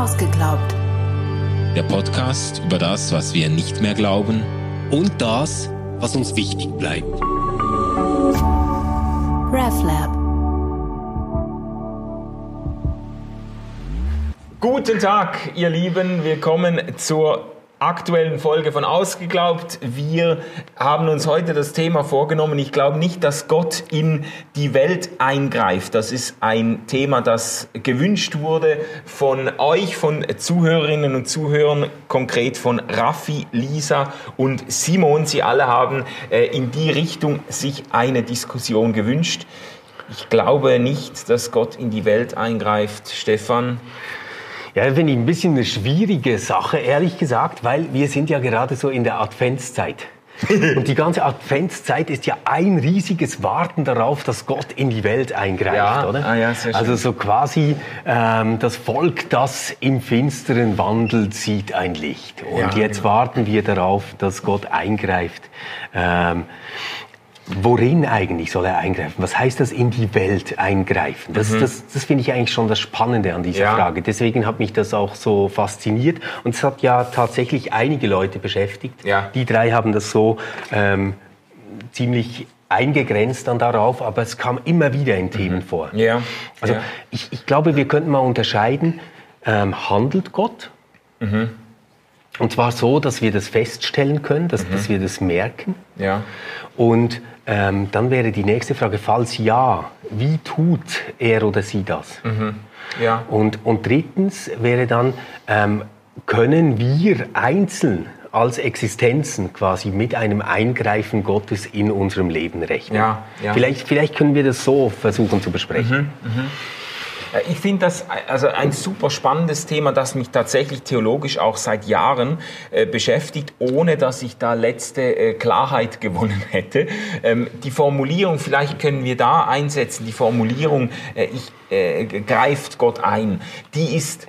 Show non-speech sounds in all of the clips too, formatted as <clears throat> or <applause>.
Ausgeglaubt. Der Podcast über das, was wir nicht mehr glauben und das, was uns wichtig bleibt. RefLab. Guten Tag, ihr Lieben. Willkommen zur aktuellen Folge von Ausgeglaubt. Wir haben uns heute das Thema vorgenommen. Ich glaube nicht, dass Gott in die Welt eingreift. Das ist ein Thema, das gewünscht wurde von euch, von Zuhörerinnen und Zuhörern, konkret von Raffi, Lisa und Simon. Sie alle haben äh, in die Richtung sich eine Diskussion gewünscht. Ich glaube nicht, dass Gott in die Welt eingreift. Stefan? Ja, finde ich ein bisschen eine schwierige Sache, ehrlich gesagt, weil wir sind ja gerade so in der Adventszeit. <laughs> Und die ganze Adventszeit ist ja ein riesiges Warten darauf, dass Gott in die Welt eingreift, Ja, oder? ah ja, sehr schön. also so quasi ähm, das Volk, das im Finsteren wandelt, sieht ein Licht. Und Ja, jetzt genau. warten wir darauf, dass Gott eingreift. Ähm, Worin eigentlich soll er eingreifen? Was heißt das in die Welt eingreifen? Das, das, das finde ich eigentlich schon das Spannende an dieser Mhm. Ja. Frage. Deswegen hat mich das auch so fasziniert. Und es hat ja tatsächlich einige Leute beschäftigt. Ja. Die drei haben das so ähm, ziemlich eingegrenzt dann darauf, aber es kam immer wieder in Themen vor. Mhm. Ja, Also ich, ich glaube, wir könnten mal unterscheiden, ähm, handelt Gott? Mhm. Und zwar so, dass wir das feststellen können, dass, Mhm. dass wir das merken. Ja. Und ähm, dann wäre die nächste Frage, falls ja, wie tut er oder sie das? Ja. Und, und drittens wäre dann, ähm, können wir einzeln als Existenzen quasi mit einem Eingreifen Gottes in unserem Leben rechnen? Ja, ja. Vielleicht, vielleicht können wir das so versuchen zu besprechen. Äh, Ich finde das also ein super spannendes Thema, das mich tatsächlich theologisch auch seit Jahren äh, beschäftigt, ohne dass ich da letzte äh, Klarheit <laughs> gewonnen hätte. Ähm, die Formulierung, vielleicht können wir da einsetzen, die Formulierung, äh, ich äh, greift Gott ein, die ist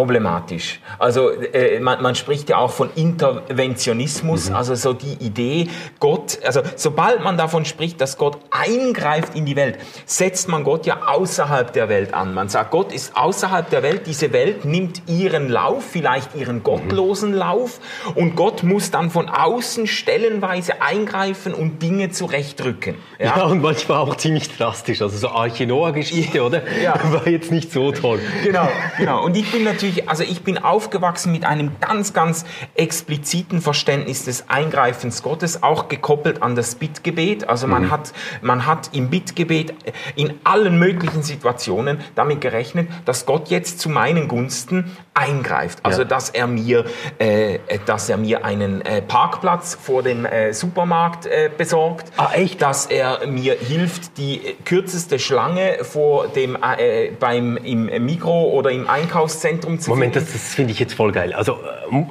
problematisch. Also äh, man, man spricht ja auch von Interventionismus, also so die Idee, Gott, also sobald man davon spricht, dass Gott eingreift in die Welt, setzt man Gott ja außerhalb der Welt an. Man sagt, Gott ist außerhalb der Welt, diese Welt nimmt ihren Lauf, vielleicht ihren gottlosen Lauf und Gott muss dann von außen stellenweise eingreifen und Dinge zurechtrücken. Ja. und manchmal auch ziemlich drastisch. Also so Arche Noah-Geschichte, oder? Ja. <laughs> War jetzt nicht so toll. Genau, genau. Und ich bin natürlich, also ich bin aufgewachsen mit einem ganz, ganz expliziten Verständnis des Eingreifens Gottes, auch gekoppelt an das Bittgebet. Also man hat, man hat im Bittgebet in allen möglichen Situationen damit gerechnet, dass Gott jetzt zu meinen Gunsten eingreift. Also Ja. dass er mir, äh, dass er mir einen äh, Parkplatz vor dem äh, Supermarkt äh, besorgt. Ah, echt? Dass er mir hilft, die kürzeste Schlange vor dem äh, beim im Mikro oder im Einkaufszentrum zu Moment, finden. das, das finde ich jetzt voll geil. Also ähm,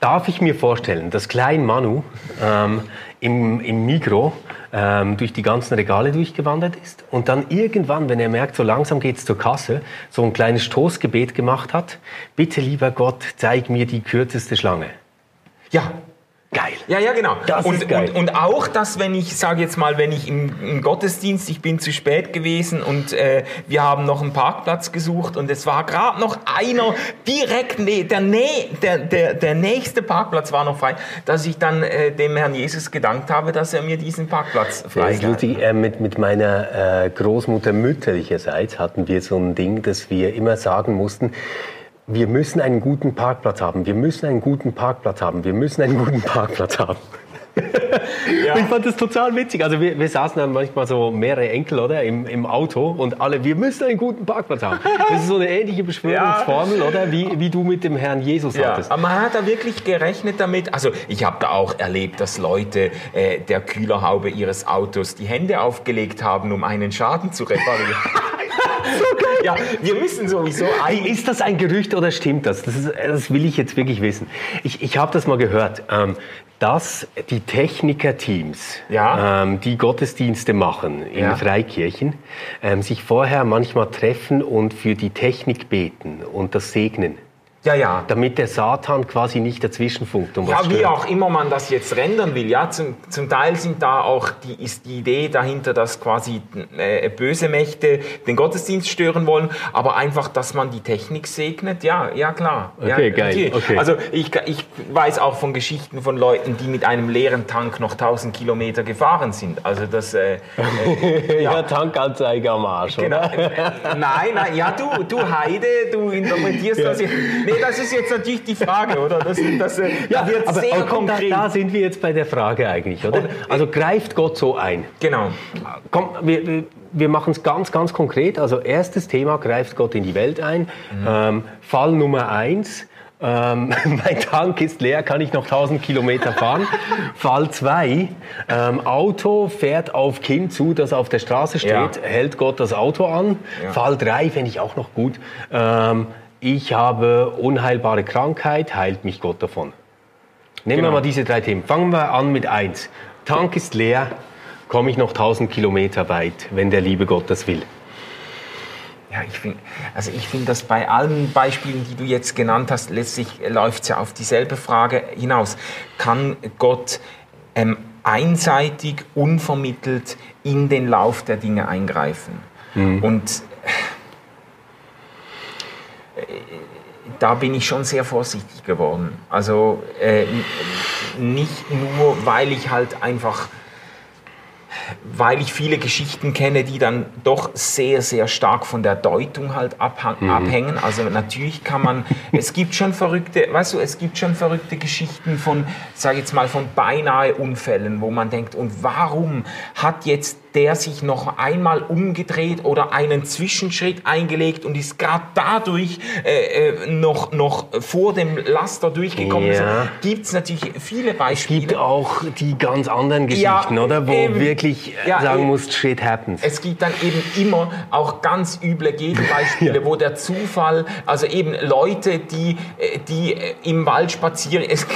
darf ich mir vorstellen, dass Klein Manu ähm, im, im Mikro ähm, durch die ganzen Regale durchgewandert ist und dann irgendwann, wenn er merkt, so langsam geht's zur Kasse, so ein kleines Stoßgebet gemacht hat. Bitte, lieber Gott, zeig mir die kürzeste Schlange. ja, Geil. Ja, ja, genau. Das und, ist geil. Und, und auch, dass wenn ich, sage jetzt mal, wenn ich im, im Gottesdienst, ich bin zu spät gewesen und äh, wir haben noch einen Parkplatz gesucht und es war gerade noch einer direkt, ne, der, Nä- der, der, der nächste Parkplatz war noch frei, dass ich dann äh, dem Herrn Jesus gedankt habe, dass er mir diesen Parkplatz frei ist lustig. Äh, mit, mit meiner äh, Großmutter mütterlicherseits hatten wir so ein Ding, dass wir immer sagen mussten, wir müssen einen guten Parkplatz haben, wir müssen einen guten Parkplatz haben, wir müssen einen guten Parkplatz haben. <laughs> Und ich fand das total witzig. Also wir, wir saßen dann manchmal so mehrere Enkel, oder, im, im Auto und alle, wir müssen einen guten Parkplatz haben. Das ist so eine ähnliche Beschwörungsformel, oder, wie, wie du mit dem Herrn Jesus Ja, hattest. aber man hat da wirklich gerechnet damit. Also ich habe da auch erlebt, dass Leute äh, der Kühlerhaube ihres Autos die Hände aufgelegt haben, um einen Schaden zu reparieren. <laughs> Ja, wir müssen sowieso eigentlich. Ist das ein Gerücht oder stimmt das? Das, ist, das will ich jetzt wirklich wissen. Ich, ich habe das mal gehört, ähm, dass die Technikerteams, Ja. ähm, die Gottesdienste machen in Ja. Freikirchen, ähm, sich vorher manchmal treffen und für die Technik beten und das segnen. Ja, ja. Damit der Satan quasi nicht dazwischenfunkt. Und Ja, was wie auch immer man das jetzt rendern will. Ja, zum, zum Teil sind da auch die, ist die Idee dahinter, dass quasi äh, böse Mächte den Gottesdienst stören wollen, aber einfach, dass man die Technik segnet. Ja, ja klar. ja, Okay, geil, natürlich. okay. Also ich, ich weiß auch von Geschichten von Leuten, die mit einem leeren Tank noch 1000 Kilometer gefahren sind. Also das. Äh, <laughs> Ja, Tankanzeige am Arsch, Genau. Äh, Nein, nein, ja, du, du Heide, du interpretierst das jetzt. Nee, das ist jetzt natürlich die Frage, oder? Das, das, äh, da wird aber, sehr aber komm, da, konkret. da sind wir jetzt bei der Frage eigentlich, oder? Also greift Gott so ein? Genau. Komm, wir, wir- machen es ganz, ganz konkret. Also erstes Thema, greift Gott in die Welt ein. Ähm, Fall Nummer eins. Ähm, <laughs> mein Tank ist leer, kann ich noch 1000 Kilometer fahren. <laughs> Fall zwei, ähm, Auto fährt auf Kind zu, das auf der Straße steht, Ja. hält Gott das Auto an. Fall drei fände ich auch noch gut. Ähm, ich habe unheilbare Krankheit, heilt mich Gott davon. Nehmen Genau. wir mal diese drei Themen. Fangen wir an mit eins. Tank ist leer, komme ich noch 1000 Kilometer weit, wenn der liebe Gott das will. Ja, ich finde, also ich finde, dass bei allen Beispielen, die du jetzt genannt hast, letztlich läuft es ja auf dieselbe Frage hinaus. Kann Gott ähm, einseitig, unvermittelt in den Lauf der Dinge eingreifen? Und äh, da bin ich schon sehr vorsichtig geworden. Also äh, nicht nur, weil ich halt einfach weil ich viele Geschichten kenne, die dann doch sehr, sehr stark von der Deutung halt abhang- abhängen. Also natürlich kann man, <laughs> es gibt schon verrückte, weißt du, es gibt schon verrückte Geschichten von, sage jetzt mal, von beinahe Unfällen, wo man denkt, und warum hat jetzt der sich noch einmal umgedreht oder einen Zwischenschritt eingelegt und ist gerade dadurch äh, äh, noch, noch vor dem Laster durchgekommen. Ja. Gibt es natürlich viele Es Beispiele. gibt auch die ganz anderen Ja, Geschichten, oder? Wo eben. wirklich äh, Ja, sagen eben. musst, shit happens. Es gibt dann eben immer auch ganz üble Gegenbeispiele, <laughs> wo der Zufall, also eben Leute, die, äh, die im Wald spazieren, es,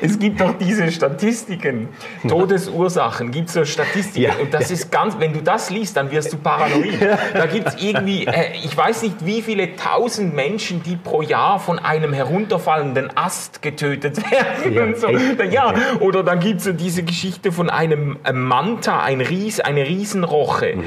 es gibt doch diese Statistiken, Todesursachen, gibt es so Statistiken. Ja. und das ist ganz, wenn du das liest, dann wirst du paranoid. Da gibt es irgendwie, äh, ich weiß nicht wie viele tausend Menschen, die pro Jahr von einem herunterfallenden Ast getötet <laughs> werden Ja, und so. Ja, oder dann gibt es so diese Geschichte von einem äh, Manta, ein Ries, eine Riesenroche,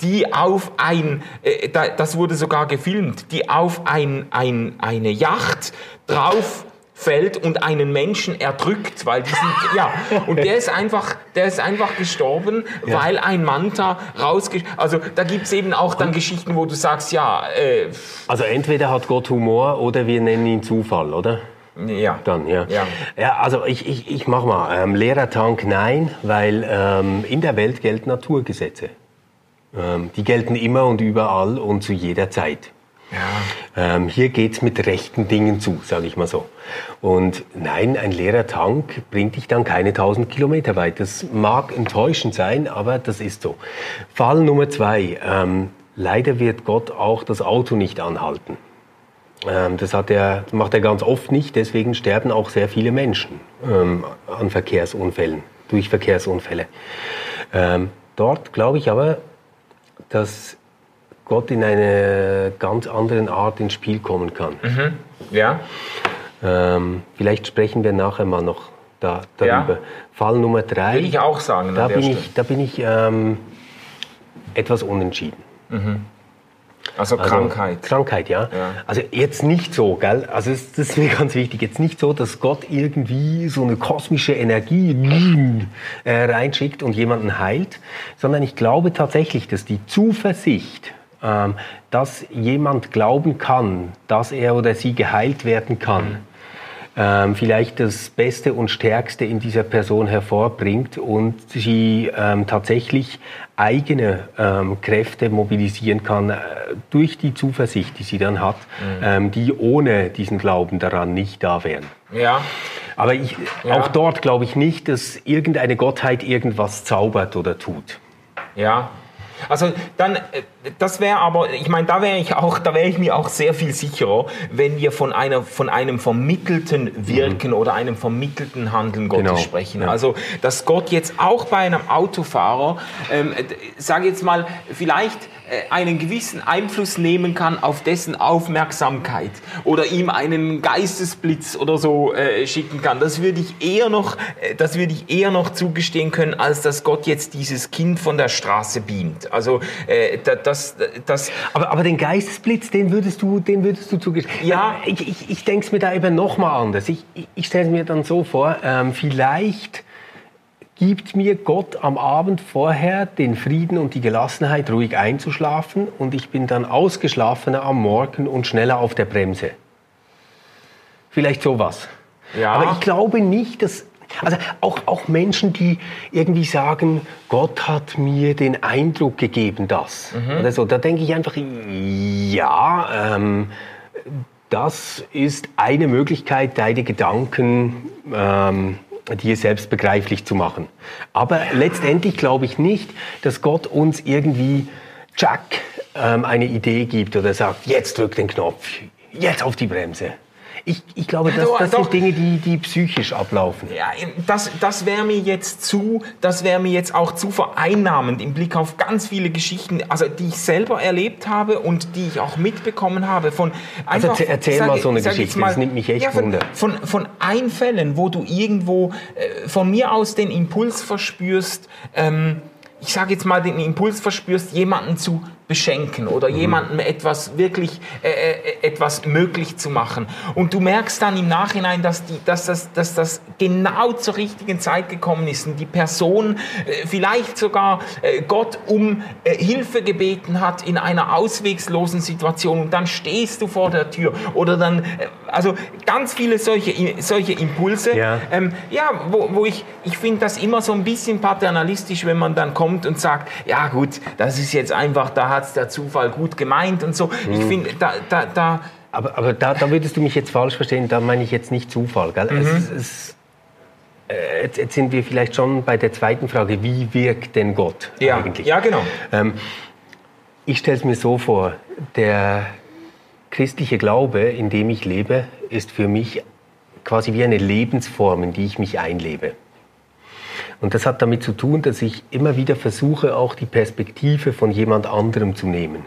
die auf ein, äh, da, das wurde sogar gefilmt, die auf ein, ein, eine Yacht drauf fällt und einen Menschen erdrückt, weil die sind, ja, und der ist einfach, der ist einfach gestorben, weil ein Manta rausge... Also da gibt es eben auch dann Geschichten, wo du sagst, ja, äh, Also entweder hat Gott Humor oder wir nennen ihn Zufall, oder? ja. Dann, ja. Ja. ja also ich, ich, ich mach mal. Ähm, leerer Tank, nein, weil ähm, in der Welt gelten Naturgesetze. Ähm, die gelten immer und überall und zu jeder Zeit. Ähm, hier geht's mit rechten Dingen zu, sage ich mal so. Und nein, ein leerer Tank bringt dich dann keine 1000 Kilometer weit. Das mag enttäuschend sein, aber das ist so. Fall Nummer zwei. Ähm, leider wird Gott auch das Auto nicht anhalten. Ähm, das er, macht er ganz oft nicht, deswegen sterben auch sehr viele Menschen ähm, an Verkehrsunfällen, durch Verkehrsunfälle. Ähm, dort glaube ich aber, dass Gott in einer ganz anderen Art ins Spiel kommen kann. Ja, Ähm, vielleicht sprechen wir nachher mal noch da, darüber. Ja. Fall Nummer drei. würde ich auch sagen. Da bin Stelle. ich, da bin ich ähm, etwas unentschieden. Also Also, Krankheit. Krankheit, ja. Ja. Also jetzt nicht so, gell? Also das, das ist mir <laughs> ganz wichtig. Jetzt nicht so, dass Gott irgendwie so eine kosmische Energie <laughs> äh, reinschickt und jemanden heilt, sondern ich glaube tatsächlich, dass die Zuversicht, dass jemand glauben kann, dass er oder sie geheilt werden kann, ähm, vielleicht das Beste und Stärkste in dieser Person hervorbringt und sie ähm, tatsächlich eigene ähm, Kräfte mobilisieren kann äh, durch die Zuversicht, die sie dann hat, ähm, die ohne diesen Glauben daran nicht da wären. Ja, Aber ich, Ja. auch dort glaube ich nicht, dass irgendeine Gottheit irgendwas zaubert oder tut. ja. Also dann, äh, das wäre aber, ich meine, da wäre ich auch, da wäre ich mir auch sehr viel sicherer, wenn wir von einer, von einem vermittelten Wirken mhm. oder einem vermittelten Handeln Gottes genau. sprechen. Ja. Also, dass Gott jetzt auch bei einem Autofahrer, ähm, sage jetzt mal, vielleicht äh, einen gewissen Einfluss nehmen kann auf dessen Aufmerksamkeit oder ihm einen Geistesblitz oder so äh, schicken kann. Das würde ich eher noch, äh, das würde ich eher noch zugestehen können, als dass Gott jetzt dieses Kind von der Straße beamt. Also äh, das, das. Aber, aber den Geistesblitz, den würdest du, den würdest du zugestehen? Ja. Äh, ich, ich, ich denke es mir da eben noch mal anders. Ich, ich, ich stelle es mir dann so vor, ähm, vielleicht gibt mir Gott am Abend vorher den Frieden und die Gelassenheit, ruhig einzuschlafen und ich bin dann ausgeschlafener am Morgen und schneller auf der Bremse. Vielleicht sowas. Ja. Aber ich glaube nicht, dass also auch, auch Menschen, die irgendwie sagen, Gott hat mir den Eindruck gegeben, dass. Mhm. Oder so, da denke ich einfach, ja, ähm, das ist eine Möglichkeit, deine Gedanken ähm, dir selbst begreiflich zu machen. Aber letztendlich glaube ich nicht, dass Gott uns irgendwie Jack ähm, eine Idee gibt oder sagt, jetzt drück den Knopf, jetzt auf die Bremse. Ich, ich glaube, das, das sind Dinge, die, die psychisch ablaufen. Ja, das, das wäre mir jetzt zu, das wäre mir jetzt auch zu vereinnahmend im Blick auf ganz viele Geschichten, also die ich selber erlebt habe und die ich auch mitbekommen habe von also Also erzähl sag, mal so eine Geschichte, mal, das nimmt mich echt ja, von, wunder. Von, von Einfällen, wo du irgendwo äh, von mir aus den Impuls verspürst, ähm, ich sage jetzt mal den Impuls verspürst, jemanden zu beschenken oder mhm. jemandem etwas wirklich äh, äh, etwas möglich zu machen. Und du merkst dann im Nachhinein, dass, die, dass, das, dass das genau zur richtigen Zeit gekommen ist und die Person äh, vielleicht sogar äh, Gott um äh, Hilfe gebeten hat in einer auswegslosen Situation und dann stehst du vor der Tür oder dann, äh, also ganz viele solche, solche Impulse. Ja, ähm, ja wo, wo ich, ich finde das immer so ein bisschen paternalistisch, wenn man dann kommt und sagt, ja gut, das ist jetzt einfach, da hat es der Zufall gut gemeint und so. Ich mhm. finde, da, da, da aber, aber da, da würdest du mich jetzt falsch verstehen, da meine ich jetzt nicht Zufall. Mhm. Es, es, äh, jetzt, jetzt, sind wir vielleicht schon bei der zweiten Frage, wie wirkt denn Gott ja. eigentlich? Ja, genau. Ähm, ich stelle es mir so vor, der christliche Glaube, in dem ich lebe, ist für mich quasi wie eine Lebensform, in die ich mich einlebe. Und das hat damit zu tun, dass ich immer wieder versuche, auch die Perspektive von jemand anderem zu nehmen.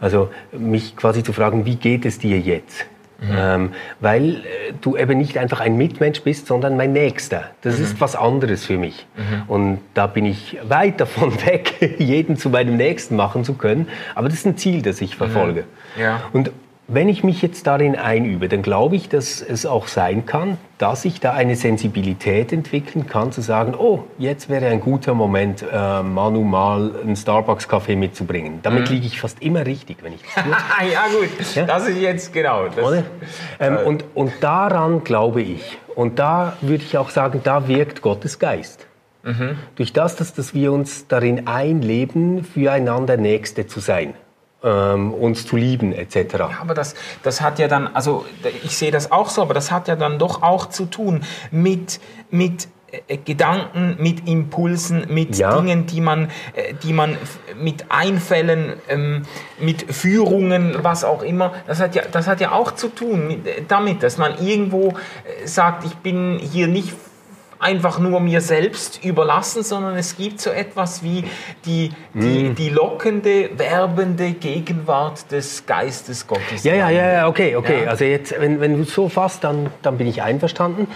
Also mich quasi zu fragen, wie geht es dir jetzt? Mhm. Ähm, weil äh, du eben nicht einfach ein Mitmensch bist, sondern mein Nächster. Das mhm. ist was anderes für mich. Mhm. Und da bin ich weit davon <laughs> weg, jeden zu meinem Nächsten machen zu können. Aber das ist ein Ziel, das ich verfolge. Ja. Und wenn ich mich jetzt darin einübe, dann glaube ich, dass es auch sein kann, dass ich da eine Sensibilität entwickeln kann, zu sagen, oh, jetzt wäre ein guter Moment, äh, Manu mal einen Starbucks-Kaffee mitzubringen. Damit mhm. liege ich fast immer richtig, wenn ich das tue. <laughs> ja gut, ja? das ist jetzt genau. Das, ähm, äh, und, und daran glaube ich. Und da würde ich auch sagen, da wirkt Gottes Geist. Mhm. Durch das, dass, dass wir uns darin einleben, füreinander Nächste zu sein ähm, uns zu lieben etc. Ja, aber das, das hat ja dann, also ich sehe das auch so, aber das hat ja dann doch auch zu tun mit, mit äh, Gedanken, mit Impulsen, mit ja. Dingen, die man, äh, die man mit Einfällen, ähm, mit Führungen, was auch immer, das hat ja, das hat ja auch zu tun mit, damit, dass man irgendwo äh, sagt, ich bin hier nicht einfach nur mir selbst überlassen, sondern es gibt so etwas wie die, die, mm. die lockende, werbende Gegenwart des Geistes Gottes. Ja, ja, ja, ja, okay, okay. Ja. Also jetzt, wenn, wenn du so fasst, dann, dann bin ich einverstanden.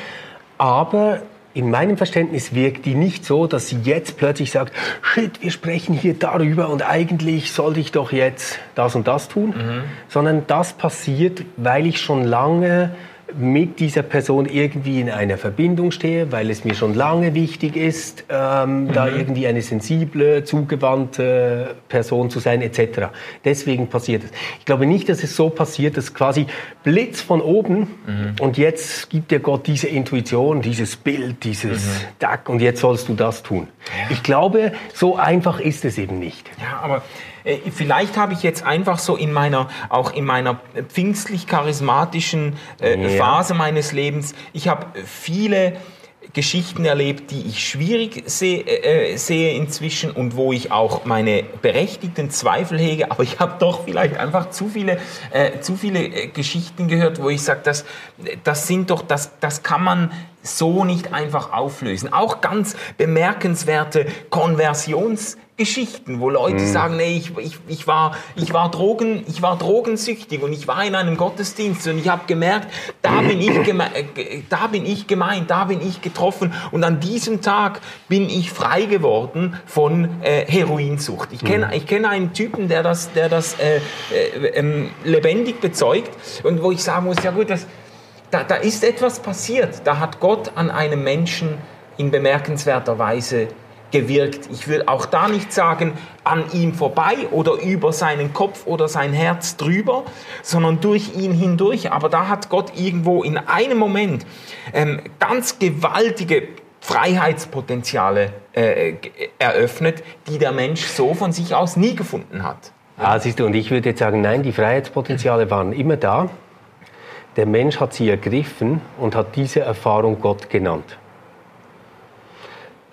Aber in meinem Verständnis wirkt die nicht so, dass sie jetzt plötzlich sagt, shit, wir sprechen hier darüber und eigentlich sollte ich doch jetzt das und das tun, mhm. sondern das passiert, weil ich schon lange mit dieser Person irgendwie in einer Verbindung stehe, weil es mir schon lange wichtig ist, ähm, mhm. da irgendwie eine sensible, zugewandte Person zu sein, etc. Deswegen passiert es. Ich glaube nicht, dass es so passiert, dass quasi Blitz von oben mhm. und jetzt gibt dir Gott diese Intuition, dieses Bild, dieses mhm. Dack und jetzt sollst du das tun. Ja. Ich glaube, so einfach ist es eben nicht. Ja, aber vielleicht habe ich jetzt einfach so in meiner, auch in meiner pfingstlich-charismatischen äh, ja. Phase meines Lebens, ich habe viele Geschichten erlebt, die ich schwierig sehe, äh, sehe inzwischen und wo ich auch meine berechtigten Zweifel hege, aber ich habe doch vielleicht einfach zu viele, äh, zu viele äh, Geschichten gehört, wo ich sage, das, das sind doch, das, das kann man so nicht einfach auflösen. Auch ganz bemerkenswerte Konversions- Geschichten, wo Leute mhm. sagen, nee, ich, ich, ich, war, ich, war Drogen, ich war drogensüchtig und ich war in einem Gottesdienst und ich habe gemerkt, da bin, ich <clears throat> äh, da bin ich gemeint, da bin ich getroffen und an diesem Tag bin ich frei geworden von äh, Heroinsucht. Ich kenne mhm. ich kenn einen Typen, der das, der das äh, äh, ähm, lebendig bezeugt und wo ich sagen muss, ja gut, das, da, da ist etwas passiert. Da hat Gott an einem Menschen in bemerkenswerter Weise gewirkt. Ich will auch da nicht sagen, an ihm vorbei oder über seinen Kopf oder sein Herz drüber, sondern durch ihn hindurch. Aber da hat Gott irgendwo in einem Moment ähm, ganz gewaltige Freiheitspotenziale äh, eröffnet, die der Mensch so von sich aus nie gefunden hat. Ah, siehst du, und ich würde jetzt sagen, nein, die Freiheitspotenziale waren immer da. Der Mensch hat sie ergriffen und hat diese Erfahrung Gott genannt.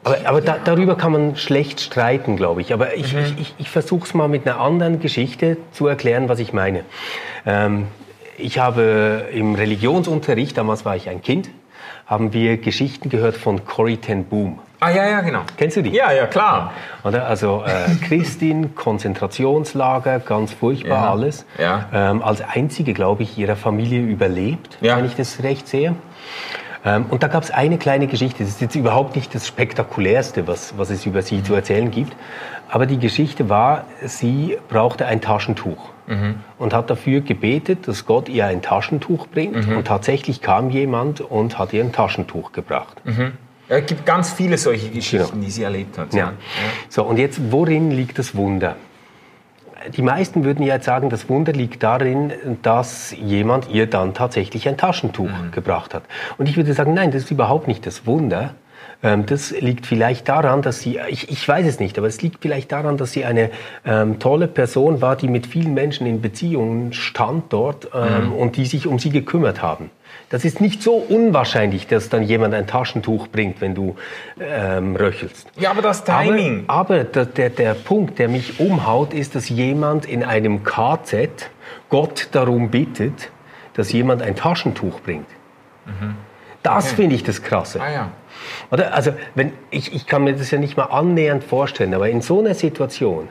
Aber, aber da, darüber kann man schlecht streiten, glaube ich. Aber ich, mhm. ich, ich, ich versuche es mal mit einer anderen Geschichte zu erklären, was ich meine. Ähm, ich habe im Religionsunterricht, damals war ich ein Kind, haben wir Geschichten gehört von Corrie ten Boom. Ah ja, ja, genau. Kennst du die? Ja, ja, klar. Oder? Also äh, <laughs> Christin, Konzentrationslager, ganz furchtbar ja. alles. Ja. Ähm, als einzige, glaube ich, ihrer Familie überlebt, ja. wenn ich das recht sehe. Ähm, und da gab es eine kleine Geschichte, das ist jetzt überhaupt nicht das Spektakulärste, was, was es über sie zu erzählen gibt, aber die Geschichte war, sie brauchte ein Taschentuch mhm. und hat dafür gebetet, dass Gott ihr ein Taschentuch bringt mhm. und tatsächlich kam jemand und hat ihr ein Taschentuch gebracht. Mhm. Es gibt ganz viele solche Geschichten, genau. die sie erlebt hat. Ja. ja. So, und jetzt, worin liegt das Wunder? Die meisten würden ja jetzt sagen, das Wunder liegt darin, dass jemand ihr dann tatsächlich ein Taschentuch mhm. gebracht hat. Und ich würde sagen, nein, das ist überhaupt nicht das Wunder. Ähm, das liegt vielleicht daran, dass sie, ich, ich weiß es nicht, aber es liegt vielleicht daran, dass sie eine ähm, tolle Person war, die mit vielen Menschen in Beziehungen stand dort ähm, mhm. und die sich um sie gekümmert haben. Das ist nicht so unwahrscheinlich, dass dann jemand ein Taschentuch bringt, wenn du ähm, röchelst. Ja, aber das Timing. Aber, aber der, der Punkt, der mich umhaut, ist, dass jemand in einem KZ Gott darum bittet, dass jemand ein Taschentuch bringt. Mhm. Das okay. finde ich das Krasse. Ah, ja. Oder? Also, wenn, ich, ich kann mir das ja nicht mal annähernd vorstellen, aber in so einer Situation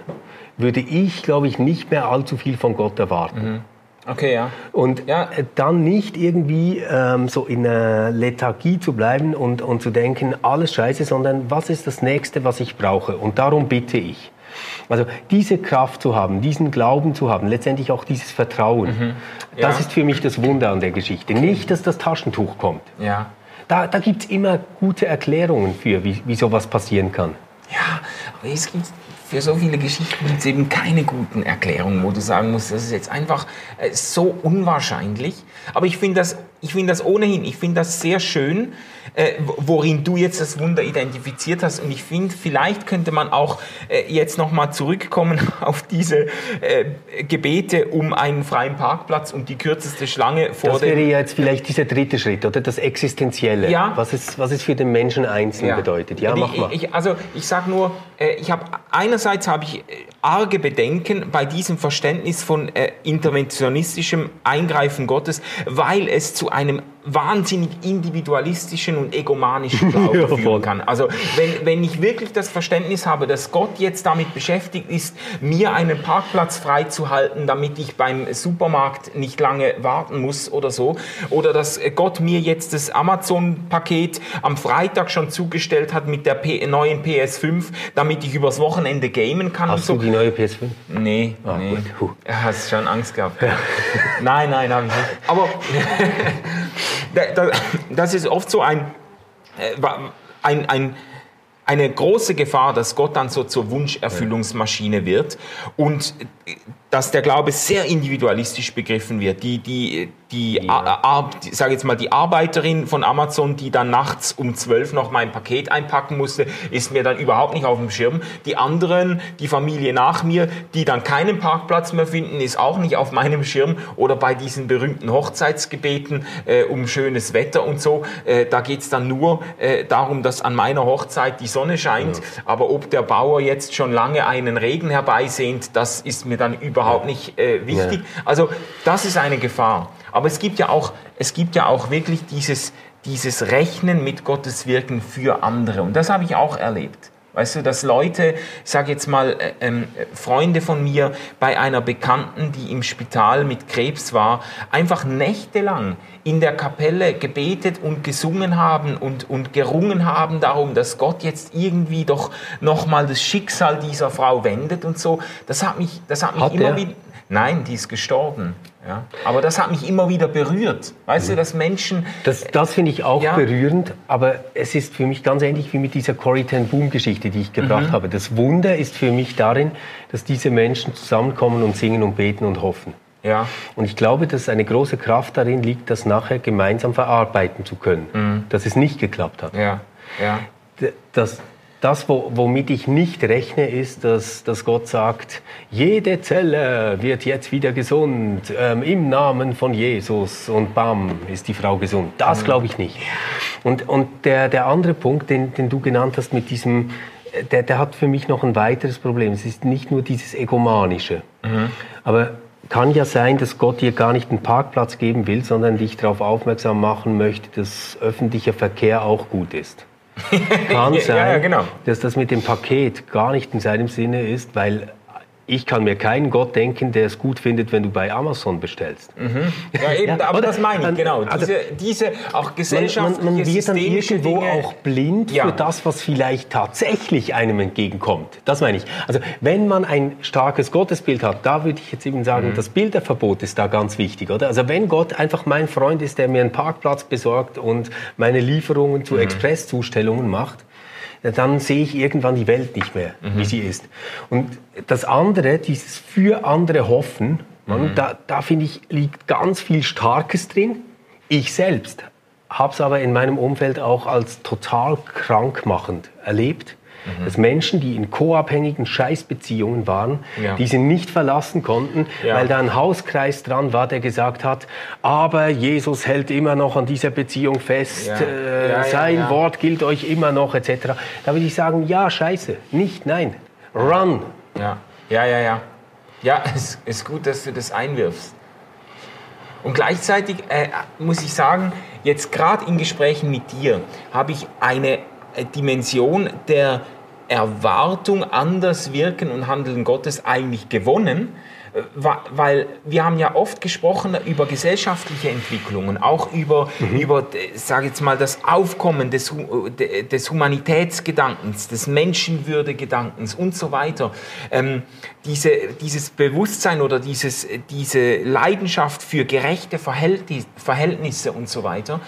würde ich, glaube ich, nicht mehr allzu viel von Gott erwarten. Mhm. Okay, ja. Und ja. dann nicht irgendwie ähm, so in einer Lethargie zu bleiben und, und zu denken, alles scheiße, sondern was ist das Nächste, was ich brauche? Und darum bitte ich. Also diese Kraft zu haben, diesen Glauben zu haben, letztendlich auch dieses Vertrauen, mhm. ja. das ist für mich das Wunder an der Geschichte. Okay. Nicht, dass das Taschentuch kommt. Ja. Da, da gibt es immer gute Erklärungen für, wie, wie sowas passieren kann. Ja, aber es gibt für so viele Geschichten gibt es eben keine guten Erklärungen, wo du sagen musst, das ist jetzt einfach äh, so unwahrscheinlich. Aber ich finde das, ich finde das ohnehin, ich finde das sehr schön, äh, worin du jetzt das Wunder identifiziert hast. Und ich finde, vielleicht könnte man auch äh, jetzt nochmal zurückkommen <laughs> auf diese äh, Gebete um einen freien Parkplatz und die kürzeste Schlange vor Das wäre jetzt vielleicht dieser dritte Schritt, oder? Das Existenzielle. Ja. Was es, was es für den Menschen einzeln ja. bedeutet. Ja, mach mal. Ich, also, ich sage nur, äh, ich habe einerseits habe ich äh, arge Bedenken bei diesem Verständnis von äh, interventionistischem Eingreifen Gottes, weil es zu einem wahnsinnig individualistischen und egomanischen Glauben <laughs> ja, führen kann. Also wenn, wenn ich wirklich das Verständnis habe, dass Gott jetzt damit beschäftigt ist, mir einen Parkplatz freizuhalten, damit ich beim Supermarkt nicht lange warten muss oder so, oder dass Gott mir jetzt das Amazon-Paket am Freitag schon zugestellt hat mit der P neuen PS5, damit ich übers Wochenende gamen kann. Hast so. du die neue PS5? Nee, oh, nee. Gut. Hast schon Angst gehabt? nein, nein, habe ich nicht. Aber <laughs> das ist oft so ein, äh, ein, ein, eine große Gefahr, dass Gott dann so zur Wunscherfüllungsmaschine wird. Und dass der Glaube sehr individualistisch begriffen wird. Die, die, die, ja. die sage jetzt mal, die Arbeiterin von Amazon, die dann nachts um zwölf noch mein Paket einpacken musste, ist mir dann überhaupt nicht auf dem Schirm. Die anderen, die Familie nach mir, die dann keinen Parkplatz mehr finden, ist auch nicht auf meinem Schirm. Oder bei diesen berühmten Hochzeitsgebeten äh, um schönes Wetter und so, äh, da geht's dann nur äh, darum, dass an meiner Hochzeit die Sonne scheint. Ja. Aber ob der Bauer jetzt schon lange einen Regen herbeisehnt, das ist mir dann überhaupt überhaupt nicht äh, wichtig. Ja. Also das ist eine Gefahr. Aber es gibt ja auch, es gibt ja auch wirklich dieses, dieses Rechnen mit Gottes Wirken für andere. Und das habe ich auch erlebt. Weißt du, dass Leute, ich sage jetzt mal, äh, ähm, Freunde von mir bei einer Bekannten, die im Spital mit Krebs war, einfach nächtelang in der Kapelle gebetet und gesungen haben und, und gerungen haben darum, dass Gott jetzt irgendwie doch nochmal das Schicksal dieser Frau wendet und so. Das hat mich, das hat mich hat immer wieder... Nein, die ist gestorben. Ja. Aber das hat mich immer wieder berührt. Weißt mhm. du, dass Menschen. Das, das finde ich auch ja. berührend, aber es ist für mich ganz ähnlich wie mit dieser Corrie ten Boom-Geschichte, die ich gebracht mhm. habe. Das Wunder ist für mich darin, dass diese Menschen zusammenkommen und singen und beten und hoffen. Ja. Und ich glaube, dass eine große Kraft darin liegt, das nachher gemeinsam verarbeiten zu können, mhm. dass es nicht geklappt hat. Ja. Ja. Das, das, womit ich nicht rechne, ist, dass, dass Gott sagt, jede Zelle wird jetzt wieder gesund ähm, im Namen von Jesus und bam, ist die Frau gesund. Das mhm. glaube ich nicht. Und, und der, der andere Punkt, den, den du genannt hast mit diesem, der, der hat für mich noch ein weiteres Problem. Es ist nicht nur dieses Egomanische. Mhm. Aber kann ja sein, dass Gott dir gar nicht einen Parkplatz geben will, sondern dich darauf aufmerksam machen möchte, dass öffentlicher Verkehr auch gut ist. Kann sein, ja, ja, genau. dass das mit dem Paket gar nicht in seinem Sinne ist, weil ich kann mir keinen Gott denken, der es gut findet, wenn du bei Amazon bestellst. Mhm. Ja, eben, ja, aber das meine ich, genau. Also, diese, diese auch gesellschaftliche Man, man, man wird dann irgendwo Dinge. auch blind ja. für das, was vielleicht tatsächlich einem entgegenkommt. Das meine ich. Also wenn man ein starkes Gottesbild hat, da würde ich jetzt eben sagen, mhm. das Bilderverbot ist da ganz wichtig, oder? Also wenn Gott einfach mein Freund ist, der mir einen Parkplatz besorgt und meine Lieferungen zu mhm. Expresszustellungen macht, dann sehe ich irgendwann die Welt nicht mehr, mhm. wie sie ist. Und das andere, dieses für andere Hoffen, mhm. da, da finde ich, liegt ganz viel Starkes drin. Ich selbst habe es aber in meinem Umfeld auch als total krankmachend erlebt. Mhm. Dass Menschen, die in co-abhängigen Scheißbeziehungen waren, ja. die sie nicht verlassen konnten, ja. weil da ein Hauskreis dran war, der gesagt hat, aber Jesus hält immer noch an dieser Beziehung fest, ja. Äh, sein Wort gilt euch immer noch, etc. Da würde ich sagen, ja, scheiße, nicht, nein, run. Ja, ja, ja, ja. Ja, <laughs> es ist gut, dass du das einwirfst. Und gleichzeitig äh, muss ich sagen, jetzt gerade in Gesprächen mit dir habe ich eine äh, Dimension der Erwartung an das Wirken und Handeln Gottes eigentlich gewonnen, weil wir haben ja oft gesprochen über gesellschaftliche Entwicklungen, auch über, mhm. über sage jetzt mal, das Aufkommen des, des Humanitätsgedankens, des Menschenwürdegedankens und so weiter. Ähm, diese, dieses Bewusstsein oder dieses, diese Leidenschaft für gerechte Verhältnis, Verhältnisse und so weiter.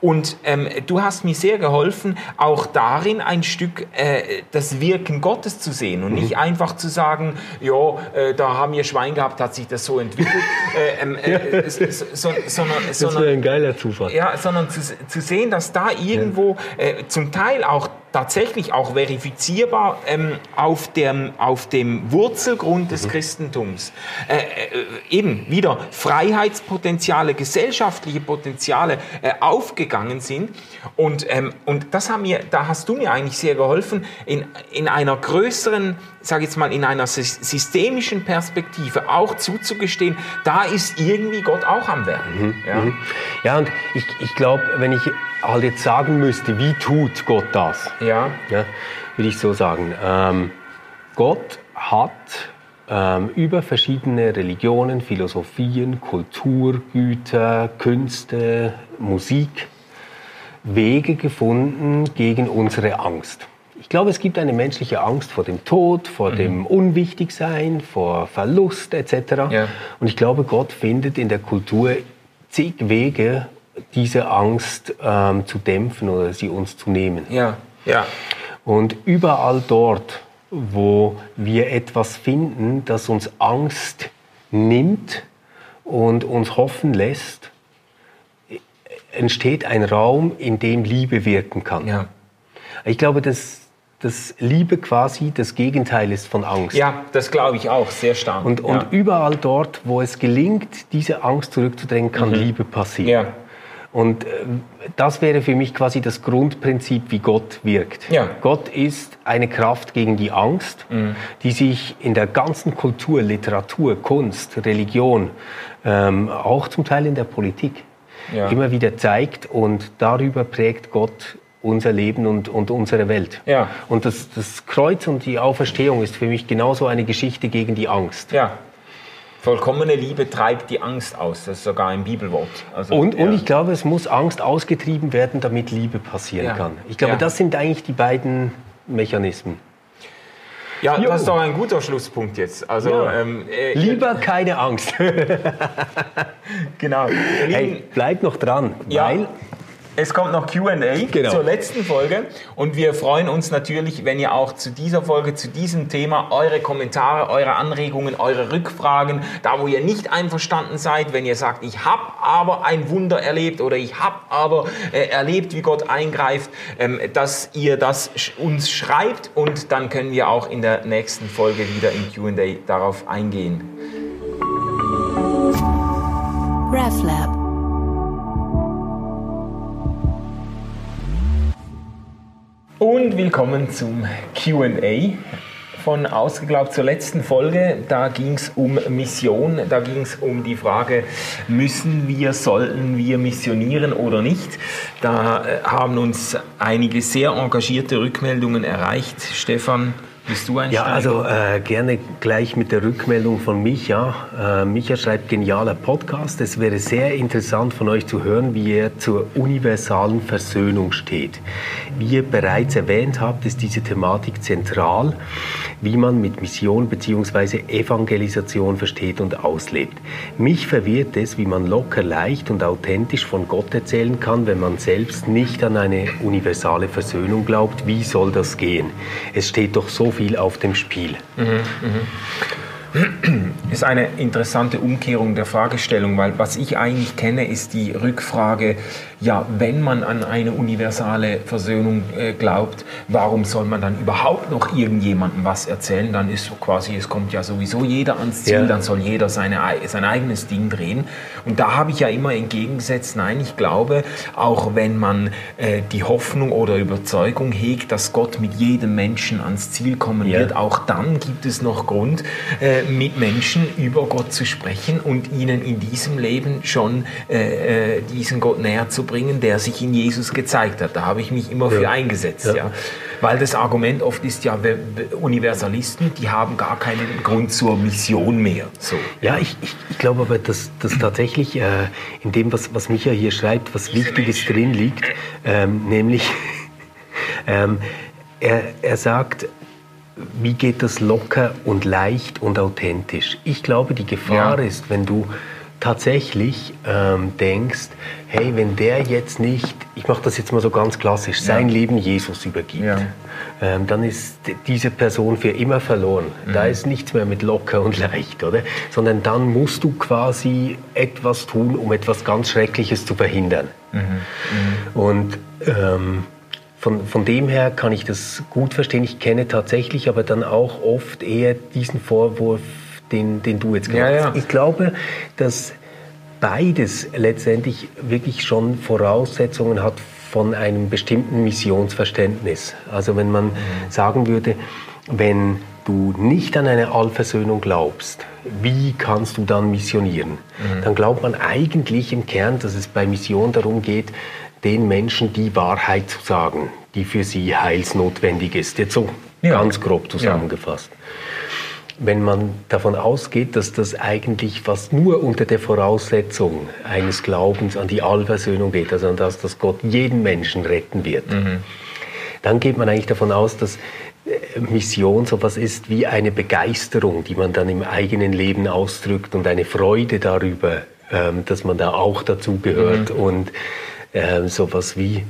Und ähm, du hast mir sehr geholfen, auch darin ein Stück äh, das Wirken Gottes zu sehen und mhm. nicht einfach zu sagen, ja, äh, da haben wir Schwein gehabt, hat sich das so entwickelt. <laughs> äh, ähm, äh, so, so, sondern, das wäre ein geiler Zufall. Ja, sondern zu, zu sehen, dass da irgendwo äh, zum Teil auch tatsächlich auch verifizierbar ähm, auf, dem, auf dem Wurzelgrund des mhm. Christentums. Äh, äh, eben wieder Freiheitspotenziale, gesellschaftliche Potenziale äh, aufgegangen sind. Und, ähm, und das haben mir, da hast du mir eigentlich sehr geholfen, in, in einer größeren, sage jetzt mal, in einer systemischen Perspektive auch zuzugestehen, da ist irgendwie Gott auch am Werk. Mhm. Ja. Mhm. ja, und ich, ich glaube, wenn ich halt jetzt sagen müsste, wie tut Gott das? Ja. ja würde ich so sagen. Ähm, Gott hat ähm, über verschiedene Religionen, Philosophien, Kulturgüter, Künste, Musik Wege gefunden gegen unsere Angst. Ich glaube, es gibt eine menschliche Angst vor dem Tod, vor mhm. dem Unwichtigsein, vor Verlust etc. Ja. Und ich glaube, Gott findet in der Kultur zig Wege, diese Angst ähm, zu dämpfen oder sie uns zu nehmen. Ja, ja. Und überall dort, wo wir etwas finden, das uns Angst nimmt und uns hoffen lässt, entsteht ein Raum, in dem Liebe wirken kann. Ja. Ich glaube, dass, dass Liebe quasi das Gegenteil ist von Angst. Ja, das glaube ich auch, sehr stark. Und, und ja. überall dort, wo es gelingt, diese Angst zurückzudrängen, kann Liebe passieren. Ja. Und äh, das wäre für mich quasi das Grundprinzip, wie Gott wirkt. Ja. Gott ist eine Kraft gegen die Angst, die sich in der ganzen Kultur, Literatur, Kunst, Religion, ähm, auch zum Teil in der Politik Ja. immer wieder zeigt. Und darüber prägt Gott unser Leben und, und unsere Welt. Ja. Und das, das Kreuz und die Auferstehung ist für mich genauso eine Geschichte gegen die Angst. ja. Vollkommene Liebe treibt die Angst aus. Das ist sogar ein Bibelwort. Also, Und, ja. und ich glaube, es muss Angst ausgetrieben werden, damit Liebe passieren Ja. kann. Ich glaube, Ja. das sind eigentlich die beiden Mechanismen. Ja, Jo. das ist doch ein guter Schlusspunkt jetzt. Also, Ja. ähm, äh, Lieber keine Angst. <laughs> Genau. Hey, bleib noch dran, Ja. weil Es kommt noch QA Genau. zur letzten Folge und wir freuen uns natürlich, wenn ihr auch zu dieser Folge, zu diesem Thema eure Kommentare, eure Anregungen, eure Rückfragen, da wo ihr nicht einverstanden seid, wenn ihr sagt, ich habe aber ein Wunder erlebt oder ich habe aber äh, erlebt, wie Gott eingreift, ähm, dass ihr das sch uns schreibt und dann können wir auch in der nächsten Folge wieder im QA darauf eingehen. RefLab. Und willkommen zum QA von Ausgeglaubt zur letzten Folge. Da ging es um Mission, da ging es um die Frage, müssen wir, sollten wir missionieren oder nicht. Da äh, haben uns einige sehr engagierte Rückmeldungen erreicht. Stefan, bist du ein Ja, also äh, gerne gleich mit der Rückmeldung von Micha. Äh, Micha schreibt genialer Podcast. Es wäre sehr interessant von euch zu hören, wie er zur universalen Versöhnung steht. Wie ihr bereits erwähnt habt, ist diese Thematik zentral, wie man mit Mission bzw. Evangelisation versteht und auslebt. Mich verwirrt es, wie man locker, leicht und authentisch von Gott erzählen kann, wenn man selbst nicht an eine universale Versöhnung glaubt. Wie soll das gehen? Es steht doch so viel auf dem Spiel. ist eine interessante Umkehrung der Fragestellung, weil was ich eigentlich kenne, ist die Rückfrage, ja, wenn man an eine universale Versöhnung äh, glaubt, warum soll man dann überhaupt noch irgendjemandem was erzählen? Dann ist so quasi, es kommt ja sowieso jeder ans Ziel, Ja. dann soll jeder seine, ei- sein eigenes Ding drehen. Und da habe ich ja immer entgegengesetzt, nein, ich glaube, auch wenn man äh, die Hoffnung oder Überzeugung hegt, dass Gott mit jedem Menschen ans Ziel kommen Ja. wird, auch dann gibt es noch Grund, äh, mit Menschen über Gott zu sprechen und ihnen in diesem Leben schon äh, äh, diesen Gott näher zu bringen, der sich in Jesus gezeigt hat. Da habe ich mich immer für Ja. eingesetzt. Ja. Ja. Weil das Argument oft ist ja, Universalisten, die haben gar keinen Grund zur Mission mehr. So. Ja, ich, ich, ich glaube aber, dass, dass tatsächlich äh, in dem, was, was Micha hier schreibt, was Wichtiges drin liegt, ähm, nämlich <laughs> ähm, er, er sagt, wie geht das locker und leicht und authentisch? Ich glaube, die Gefahr Ja. ist, wenn du tatsächlich ähm, denkst, hey, wenn der jetzt nicht, ich mache das jetzt mal so ganz klassisch, sein Leben Jesus übergibt, Ja. ähm, dann ist diese Person für immer verloren. Da ist nichts mehr mit locker und leicht, oder? Sondern dann musst du quasi etwas tun, um etwas ganz Schreckliches zu verhindern. Und ähm, von, von dem her kann ich das gut verstehen. Ich kenne tatsächlich aber dann auch oft eher diesen Vorwurf, den, den du jetzt gemacht Ja, hast. ja. Ich glaube, dass beides letztendlich wirklich schon Voraussetzungen hat von einem bestimmten Missionsverständnis. Also wenn man sagen würde, wenn du nicht an eine Allversöhnung glaubst, wie kannst du dann missionieren? Dann glaubt man eigentlich im Kern, dass es bei Mission darum geht, den Menschen die Wahrheit zu sagen, die für sie heilsnotwendig ist. Jetzt so Ja. ganz grob zusammengefasst wenn man davon ausgeht, dass das eigentlich fast nur unter der Voraussetzung eines Glaubens an die Allversöhnung geht, also an das, dass Gott jeden Menschen retten wird, dann geht man eigentlich davon aus, dass äh, Mission sowas ist wie eine Begeisterung, die man dann im eigenen Leben ausdrückt und eine Freude darüber, ähm, dass man da auch dazugehört und ähm, sowas wie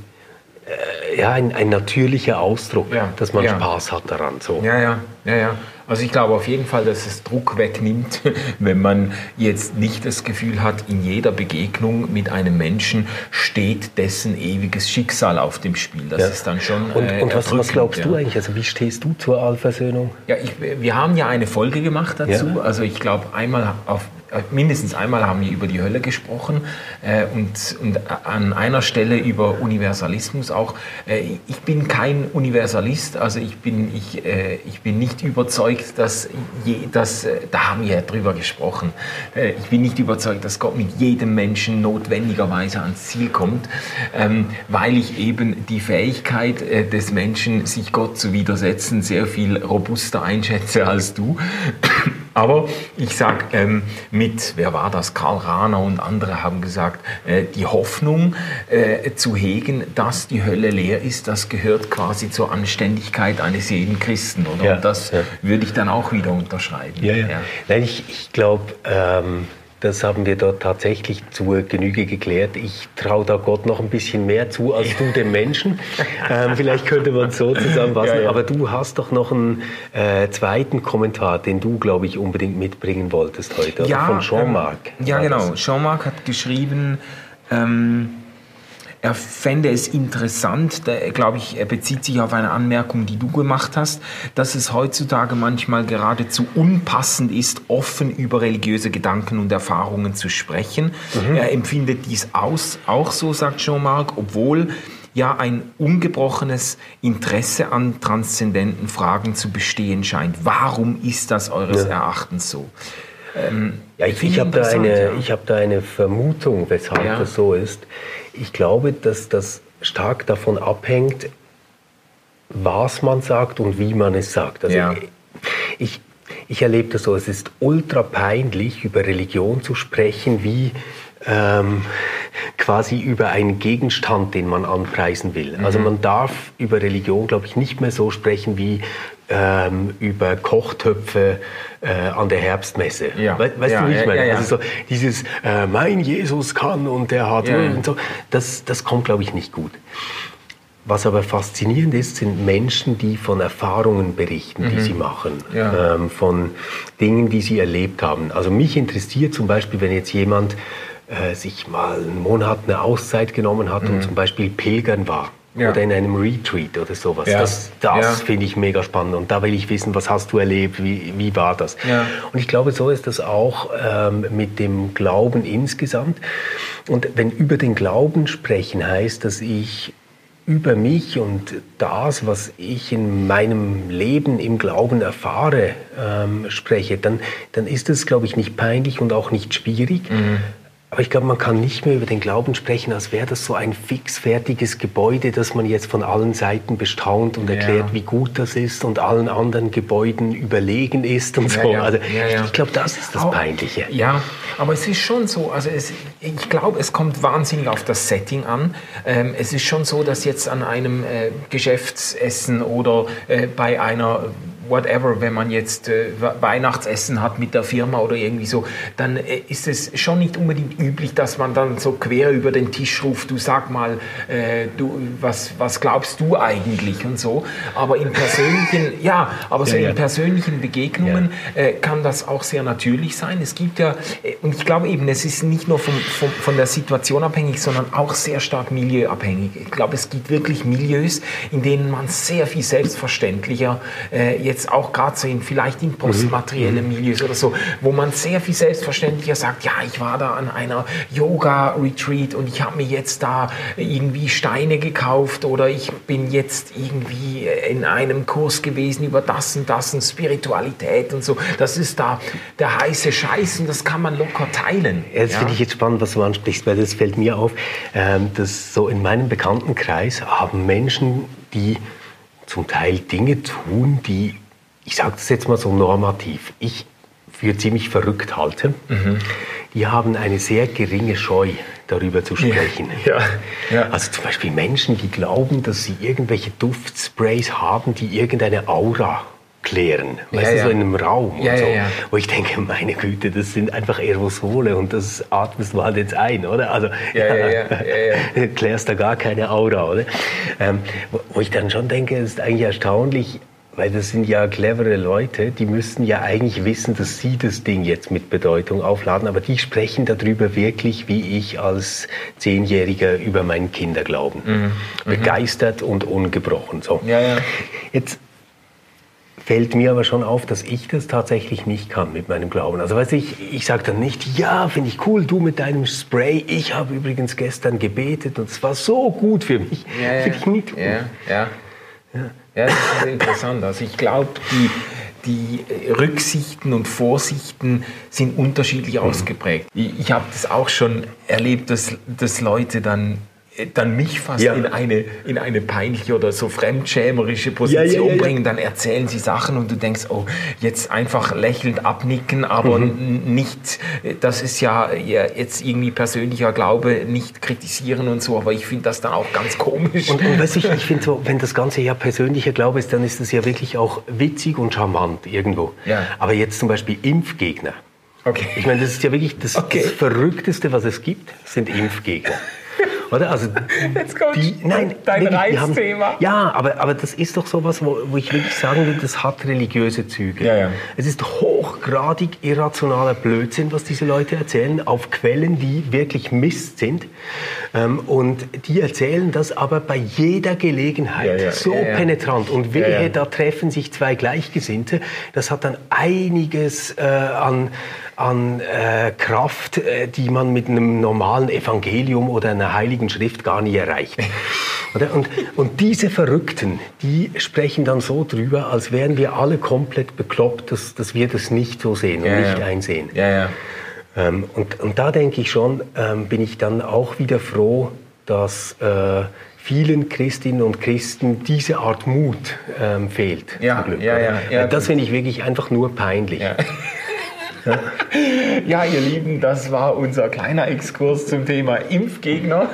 äh, ja, ein, ein natürlicher Ausdruck, Ja, dass man ja. Spaß hat daran. So. Ja, ja, ja, ja. Also ich glaube auf jeden Fall, dass es Druck wegnimmt, <laughs> wenn man jetzt nicht das Gefühl hat, in jeder Begegnung mit einem Menschen steht dessen ewiges Schicksal auf dem Spiel. Das Ja. ist dann schon. Und, äh, und was, was glaubst du ja. eigentlich? Also wie stehst du zur Allversöhnung? Ja, ich, wir haben ja eine Folge gemacht dazu. Ja. Also ich glaube, einmal auf mindestens einmal haben wir über die Hölle gesprochen äh, und, und an einer Stelle über Universalismus auch. Äh, ich bin kein Universalist, also ich bin, ich, äh, ich bin nicht überzeugt, dass, je, dass äh, da haben wir ja drüber gesprochen, äh, ich bin nicht überzeugt, dass Gott mit jedem Menschen notwendigerweise ans Ziel kommt, ähm, weil ich eben die Fähigkeit äh, des Menschen, sich Gott zu widersetzen, sehr viel robuster einschätze als du. Aber ich sage ähm, mit, wer war das? Karl Rahner und andere haben gesagt, äh, die Hoffnung äh, zu hegen, dass die Hölle leer ist, das gehört quasi zur Anständigkeit eines jeden Christen. Oder? Ja, Und das ja. würde ich dann auch wieder unterschreiben. Nein, ich, ich glaube, ähm, das haben wir dort tatsächlich zur Genüge geklärt. Ich traue da Gott noch ein bisschen mehr zu als du dem Menschen. <laughs> ähm, vielleicht könnte man es so zusammenfassen. Ja, ja. Aber du hast doch noch einen äh, zweiten Kommentar, den du, glaube ich, unbedingt mitbringen wolltest heute. oder? Von Jean-Marc. Ähm, ja, genau. Jean-Marc hat geschrieben, ähm, er fände es interessant, glaube ich, er bezieht sich auf eine Anmerkung, die du gemacht hast, dass es heutzutage manchmal geradezu unpassend ist, offen über religiöse Gedanken und Erfahrungen zu sprechen. Er empfindet dies aus, auch so, sagt Jean-Marc, obwohl ja ein ungebrochenes Interesse an transzendenten Fragen zu bestehen scheint. Warum ist das eures Ja. Erachtens so? Ja, ich, Finde ich habe da, eine, ja. ich hab da eine Vermutung, weshalb Ja. das so ist. Ich glaube, dass das stark davon abhängt, was man sagt und wie man es sagt. Also Ja. ich, ich erlebe das so, es ist ultra peinlich, über Religion zu sprechen, wie ähm, quasi über einen Gegenstand, den man anpreisen will. Mhm. Also man darf über Religion, glaube ich, nicht mehr so sprechen wie ähm, über Kochtöpfe äh, an der Herbstmesse. Ja. We weißt Ja, du, wie ich meine? ja. Also so dieses äh, mein Jesus kann und der hat und so, das, das kommt, glaube ich, nicht gut. Was aber faszinierend ist, sind Menschen, die von Erfahrungen berichten, die sie machen, Mhm. Ja. ähm, von Dingen, die sie erlebt haben. Also mich interessiert zum Beispiel, wenn jetzt jemand äh, sich mal einen Monat eine Auszeit genommen hat und zum Beispiel pilgern war. Mhm. Ja. Oder in einem Retreat oder sowas. Ja. Das, das Ja. finde ich mega spannend. Und da will ich wissen, was hast du erlebt, wie, wie war das? Und ich glaube, so ist das auch ähm, mit dem Glauben insgesamt. Und wenn über den Glauben sprechen heißt, dass ich über mich und das, was ich in meinem Leben im Glauben erfahre, ähm, spreche, dann, dann ist es, glaube ich, nicht peinlich und auch nicht schwierig. Aber ich glaube, man kann nicht mehr über den Glauben sprechen, als wäre das so ein fixfertiges Gebäude, das man jetzt von allen Seiten bestaunt und erklärt, wie gut das ist und allen anderen Gebäuden überlegen ist und Ja, so. ja. Also Ja, ja. ich glaube, das ist das Aber- Peinliche. Ja, aber es ist schon so, also es, ich glaube, es kommt wahnsinnig auf das Setting an. Ähm, es ist schon so, dass jetzt an einem äh, Geschäftsessen oder äh, bei einer whatever, wenn man jetzt äh, We- Weihnachtsessen hat mit der Firma oder irgendwie so, dann äh, ist es schon nicht unbedingt üblich, dass man dann so quer über den Tisch ruft, du sag mal, äh, du, was, was glaubst du eigentlich und so. Aber in persönlichen, <laughs> ja, aber so Ja, ja. in persönlichen Begegnungen äh, kann das auch sehr natürlich sein. Es gibt ja, äh, und ich glaube eben, es ist nicht nur vom, vom, von der Situation abhängig, sondern auch sehr stark milieuabhängig. Ich glaube, es gibt wirklich Milieus, in denen man sehr viel selbstverständlicher, äh, jetzt auch gerade in, vielleicht in postmateriellen Milieus oder so, wo man sehr viel selbstverständlicher sagt, ja, ich war da an einer Yoga-Retreat und ich habe mir jetzt da irgendwie Steine gekauft oder ich bin jetzt irgendwie in einem Kurs gewesen über das und das und Spiritualität und so. Das ist da der heiße Scheiß und das kann man locker teilen. Das Ja. finde ich jetzt spannend, was du ansprichst, weil das fällt mir auf, ähm, dass so in meinem Bekanntenkreis haben Menschen, die zum Teil Dinge tun, die, ich sage das jetzt mal so normativ, ich für ziemlich verrückt halte. Mhm. Die haben eine sehr geringe Scheu, darüber zu sprechen. Ja, ja. Also zum Beispiel Menschen, die glauben, dass sie irgendwelche Duftsprays haben, die irgendeine Aura klären. Weißt du, so in einem Raum und so. Wo ich denke, meine Güte, das sind einfach Aerosole und das atmest du halt jetzt ein, oder? Also Ja, ja, ja, <laughs> ja, ja. klärst da gar keine Aura, oder? Ähm, wo, wo ich dann schon denke, es ist eigentlich erstaunlich, weil das sind ja clevere Leute, die müssten ja eigentlich wissen, dass sie das Ding jetzt mit Bedeutung aufladen, aber die sprechen darüber wirklich, wie ich als Zehnjähriger über meinen Kinderglauben. Mhm. Begeistert und ungebrochen. So. Ja, ja. Jetzt fällt mir aber schon auf, dass ich das tatsächlich nicht kann mit meinem Glauben. Also weiß ich, ich sage dann nicht, ja, finde ich cool, du mit deinem Spray. Ich habe übrigens gestern gebetet und es war so gut für mich. Ja, ja. Finde ich nicht cool. Ja, ja. ja. Ja das ist interessant. Also ich glaube, die, die Rücksichten und Vorsichten sind unterschiedlich mhm. ausgeprägt. Ich, ich habe das auch schon erlebt, dass, dass Leute dann dann mich fast ja. in, eine, in eine peinliche oder so fremdschämerische Position ja, ja, bringen. Dann erzählen sie Sachen und du denkst, oh, jetzt einfach lächelnd abnicken, aber mhm. nicht, das ist ja jetzt irgendwie persönlicher Glaube, nicht kritisieren und so, aber ich finde das dann auch ganz komisch. Und, und weiß ich, ich finde so, wenn das Ganze ja persönlicher Glaube ist, dann ist das ja wirklich auch witzig und charmant irgendwo. Aber jetzt zum Beispiel Impfgegner. Okay. Ich meine, das ist ja wirklich das, okay. das Verrückteste, was es gibt, sind Impfgegner. Oder? Also, Jetzt kommt die, nein, dein wirklich, Reizthema. Haben, ja, aber, aber das ist doch sowas, wo, wo ich wirklich sagen will, das hat religiöse Züge. Ja, ja. Es ist hochgradig irrationaler Blödsinn, was diese Leute erzählen, auf Quellen, die wirklich Mist sind. Ähm, und die erzählen das aber bei jeder Gelegenheit ja, so penetrant. Und wehe, da treffen sich zwei Gleichgesinnte. Das hat dann einiges äh, an an äh, Kraft, äh, die man mit einem normalen Evangelium oder einer heiligen Schrift gar nie erreicht. <laughs> Und, und diese Verrückten, die sprechen dann so drüber, als wären wir alle komplett bekloppt, dass, dass wir das nicht so sehen und ja, nicht ja. einsehen. Ja, ja. Ähm, und, und da denke ich schon, ähm, bin ich dann auch wieder froh, dass äh, vielen Christinnen und Christen diese Art Mut ähm, fehlt. Ja, ja, ja, ja, Das finde ich wirklich einfach nur peinlich. Ja. Ja, ihr Lieben, das war unser kleiner Exkurs zum Thema Impfgegner.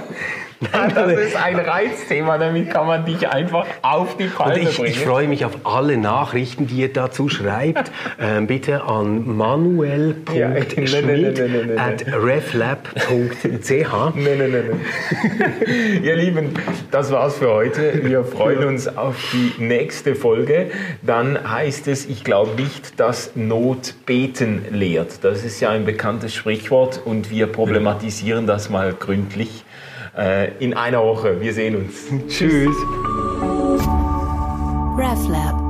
<laughs> Das ist ein Reizthema, damit kann man dich einfach auf die Palme ich, bringen. Ich freue mich auf alle Nachrichten, die ihr dazu schreibt. <laughs> ähm, bitte an manuel.schmidt <laughs> at reflab.ch. Nein, nein, nein. ihr Lieben, das war's für heute. Wir freuen uns auf die nächste Folge. Dann heißt es, ich glaube nicht, dass Not beten lehrt. Das ist ja ein bekanntes Sprichwort und wir problematisieren das mal gründlich in einer Woche. Wir sehen uns. <laughs> Tschüss. RefLab